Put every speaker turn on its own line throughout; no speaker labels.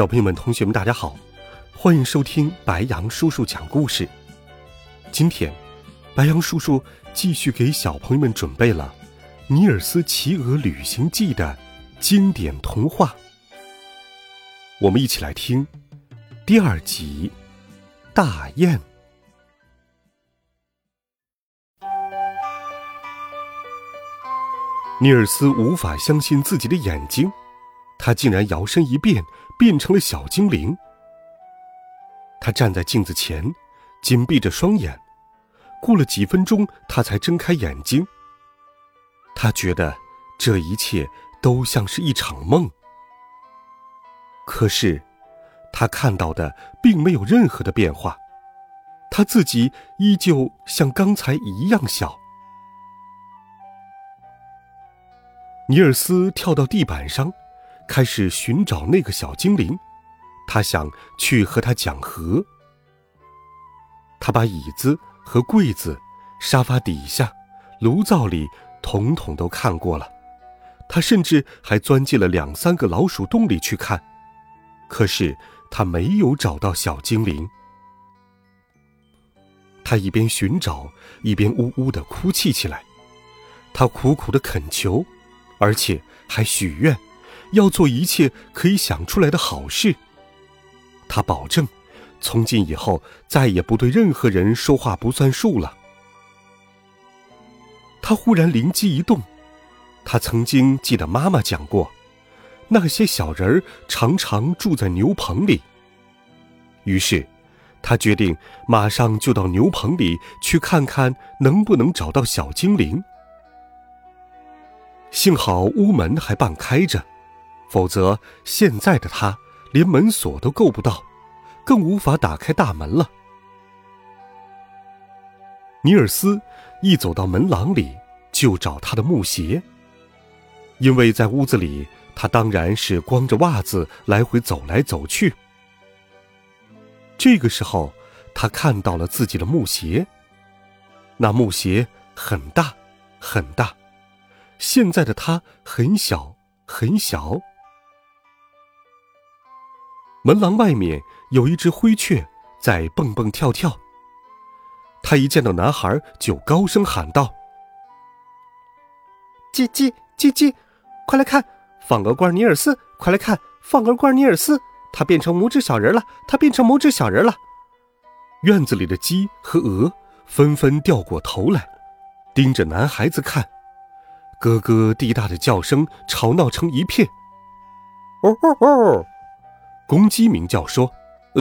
小朋友们、同学们，大家好，欢迎收听白杨叔叔讲故事。今天，白杨叔叔继续给小朋友们准备了《尼尔斯骑鹅旅行记》的经典童话。我们一起来听第二集《大雁》。尼尔斯无法相信自己的眼睛。他竟然摇身一变，变成了小精灵。他站在镜子前，紧闭着双眼。过了几分钟，他才睁开眼睛。他觉得这一切都像是一场梦。可是，他看到的并没有任何的变化，他自己依旧像刚才一样小。尼尔斯跳到地板上。开始寻找那个小精灵，他想去和他讲和。他把椅子和柜子、沙发底下、炉灶里统统都看过了，他甚至还钻进了两三个老鼠洞里去看，可是他没有找到小精灵。他一边寻找，一边呜呜的哭泣起来，他苦苦的恳求，而且还许愿。要做一切可以想出来的好事。他保证，从今以后再也不对任何人说话不算数了。他忽然灵机一动，他曾经记得妈妈讲过，那些小人儿常常住在牛棚里。于是，他决定马上就到牛棚里去看看，能不能找到小精灵。幸好屋门还半开着。否则，现在的他连门锁都够不到，更无法打开大门了。尼尔斯一走到门廊里，就找他的木鞋，因为在屋子里，他当然是光着袜子来回走来走去。这个时候，他看到了自己的木鞋，那木鞋很大，很大，现在的他很小，很小。门廊外面有一只灰雀在蹦蹦跳跳。他一见到男孩，就高声喊道：“
叽叽叽叽，快来看，放鹅罐尼尔斯！快来看，放鹅罐尼尔斯！他变成拇指小人了！他变成拇指小人了！”
院子里的鸡和鹅纷纷掉过头来，盯着男孩子看，咯咯滴答的叫声吵闹成一片。哦哦哦！公鸡鸣叫说：“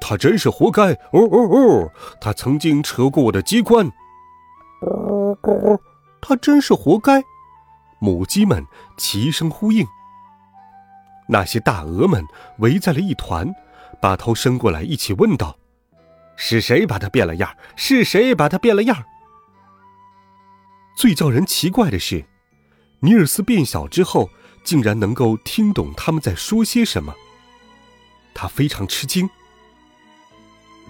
他真是活该！哦哦哦，他曾经扯过我的鸡冠。
哦哦哦，他真是活该！”
母鸡们齐声呼应。那些大鹅们围在了一团，把头伸过来一起问道：“是谁把它变了样？是谁把它变了样？”最叫人奇怪的是，尼尔斯变小之后，竟然能够听懂他们在说些什么。他非常吃惊。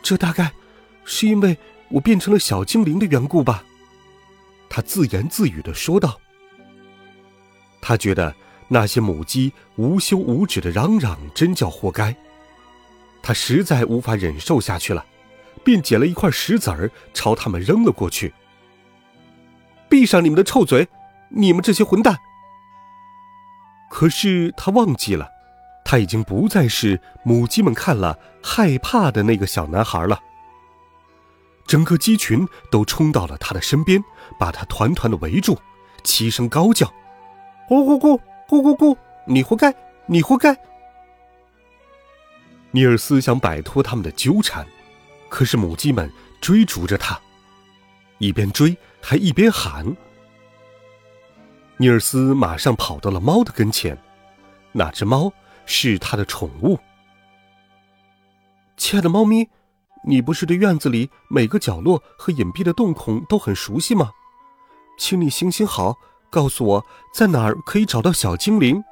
这大概是因为我变成了小精灵的缘故吧？
他自言自语的说道。他觉得那些母鸡无休无止的嚷嚷，真叫活该。他实在无法忍受下去了，便捡了一块石子儿朝他们扔了过去。
闭上你们的臭嘴，你们这些混蛋！
可是他忘记了。他已经不再是母鸡们看了害怕的那个小男孩了。整个鸡群都冲到了他的身边，把他团团的围住，齐声高叫：“
咕咕咕，咕咕咕，你活该，你活该！”
尼尔斯想摆脱他们的纠缠，可是母鸡们追逐着他，一边追还一边喊。尼尔斯马上跑到了猫的跟前，那只猫。是他的宠物，
亲爱的猫咪，你不是对院子里每个角落和隐蔽的洞孔都很熟悉吗？请你行行好，告诉我在哪儿可以找到小精灵。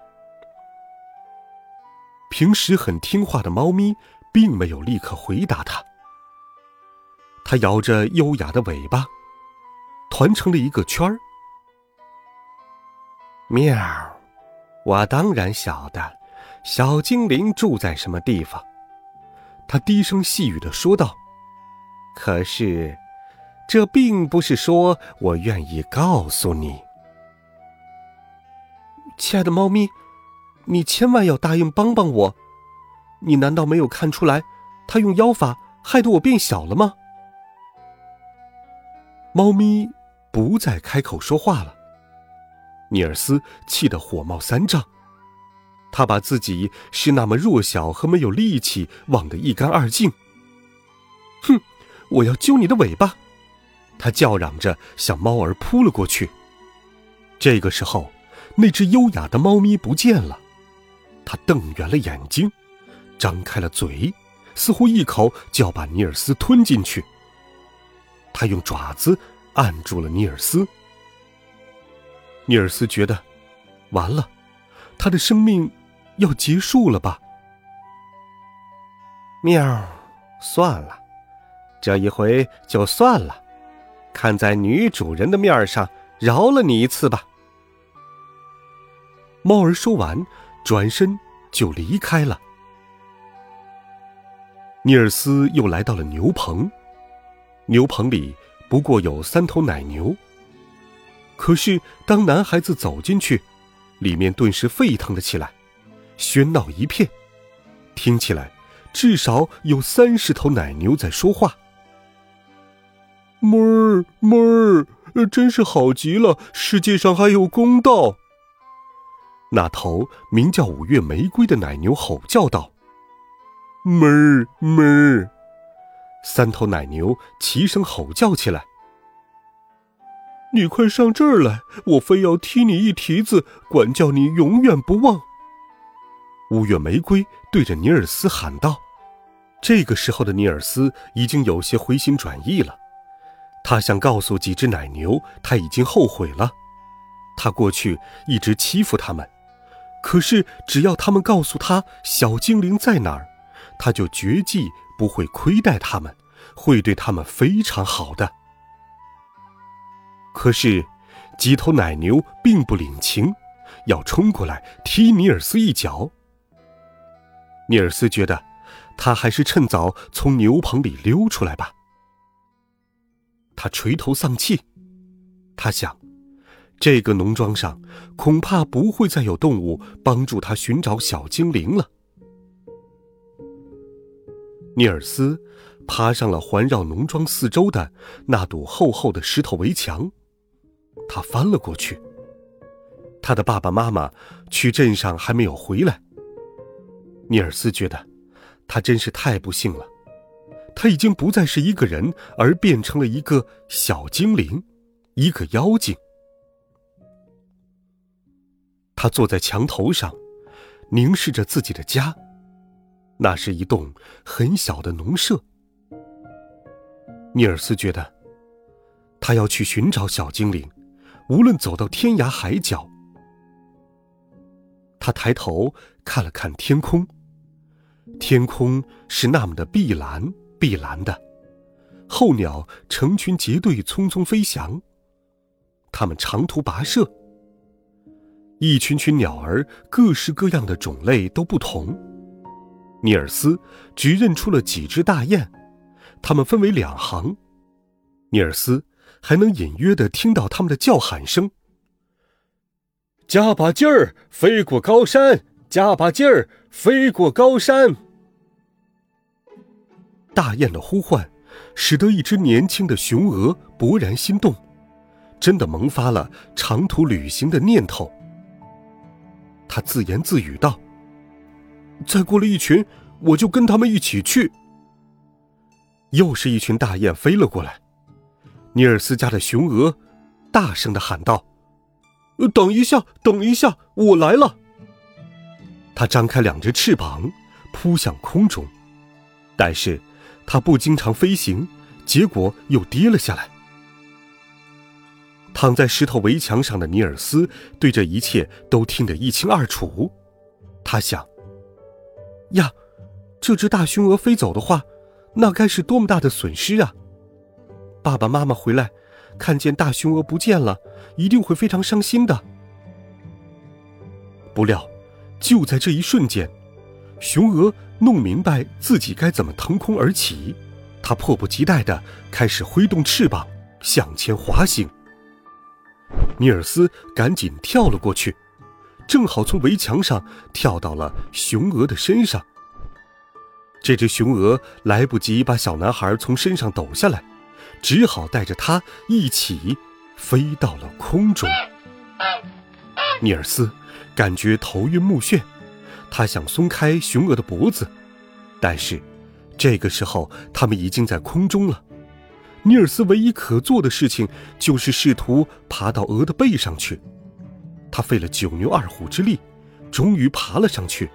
平时很听话的猫咪并没有立刻回答他，它摇着优雅的尾巴，团成了一个圈儿。
喵，我当然晓得，小精灵住在什么地方。他低声细语的说道：“可是，这并不是说我愿意告诉你，亲爱的猫咪，你千万要答应帮帮我。你难道没有看出来，他用妖法害得我变小了吗？”
猫咪不再开口说话了。尼尔斯气得火冒三丈。他把自己是那么弱小和没有力气忘得一干二净。
哼，我要揪你的尾巴！他叫嚷着向猫儿扑了过去。
这个时候，那只优雅的猫咪不见了。它瞪圆了眼睛，张开了嘴，似乎一口就要把尼尔斯吞进去。他用爪子按住了尼尔斯。尼尔斯觉得，完了，他的生命。要结束了吧？
喵，算了，这一回就算了，看在女主人的面上，饶了你一次吧。
猫儿说完，转身就离开了。尼尔斯又来到了牛棚，牛棚里不过有三头奶牛。可是当男孩子走进去，里面顿时沸腾了起来。喧闹一片，听起来至少有三十头奶牛在说话。
哞儿哞儿，真是好极了！世界上还有公道。
那头名叫五月玫瑰的奶牛吼叫道：“
哞儿哞儿！”
三头奶牛齐声吼叫起来：“
你快上这儿来！我非要踢你一蹄子，管教你永远不忘。”
五月玫瑰对着尼尔斯喊道：“这个时候的尼尔斯已经有些回心转意了，他想告诉几只奶牛，他已经后悔了。他过去一直欺负他们，可是只要他们告诉他小精灵在哪儿，他就绝技不会亏待他们，会对他们非常好的。可是，几头奶牛并不领情，要冲过来踢尼尔斯一脚。”尼尔斯觉得，他还是趁早从牛棚里溜出来吧。他垂头丧气，他想，这个农庄上恐怕不会再有动物帮助他寻找小精灵了。尼尔斯爬上了环绕农庄四周的那堵厚厚的石头围墙，他翻了过去。他的爸爸妈妈去镇上还没有回来。尼尔斯觉得，他真是太不幸了。他已经不再是一个人，而变成了一个小精灵，一个妖精。他坐在墙头上，凝视着自己的家，那是一栋很小的农舍。尼尔斯觉得，他要去寻找小精灵，无论走到天涯海角。他抬头看了看天空。天空是那么的碧蓝，碧蓝的，候鸟成群结队，匆匆飞翔。它们长途跋涉，一群群鸟儿，各式各样的种类都不同。尼尔斯只认出了几只大雁，它们分为两行。尼尔斯还能隐约的听到它们的叫喊声：“
加把劲儿，飞过高山。”加把劲儿，飞过高山。
大雁的呼唤，使得一只年轻的雄鹅勃然心动，真的萌发了长途旅行的念头。他自言自语道：“
再过了一群，我就跟他们一起去。”
又是一群大雁飞了过来，尼尔斯家的雄鹅大声的喊道：“
等一下，等一下，我来了！”
它张开两只翅膀，扑向空中。但是，它不经常飞行，结果又跌了下来。躺在石头围墙上的尼尔斯对这一切都听得一清二楚。他想：呀，这只大雄鹅飞走的话，那该是多么大的损失啊！爸爸妈妈回来，看见大雄鹅不见了，一定会非常伤心的。不料，就在这一瞬间，雄鹅弄明白自己该怎么腾空而起，它迫不及待地开始挥动翅膀向前滑行。尼尔斯赶紧跳了过去，正好从围墙上跳到了雄鹅的身上。这只雄鹅来不及把小男孩从身上抖下来，只好带着他一起飞到了空中。尼尔斯感觉头晕目眩，他想松开雄鹅的脖子，但是这个时候他们已经在空中了。尼尔斯唯一可做的事情就是试图爬到鹅的背上去。他费了九牛二虎之力，终于爬了上去，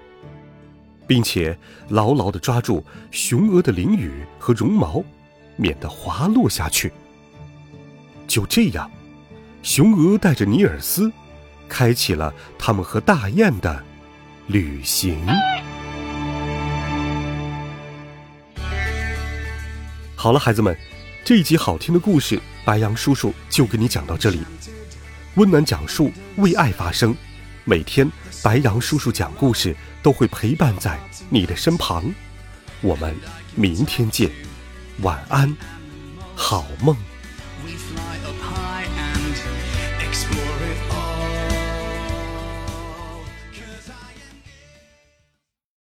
并且牢牢地抓住雄鹅的翎羽和绒毛，免得滑落下去。就这样，雄鹅带着尼尔斯，开启了他们和大雁的旅行。好了，孩子们。这一集好听的故事，白杨叔叔就给你讲到这里。温暖讲述，为爱发声。每天，白杨叔叔讲故事都会陪伴在你的身旁。我们明天见，晚安，好梦。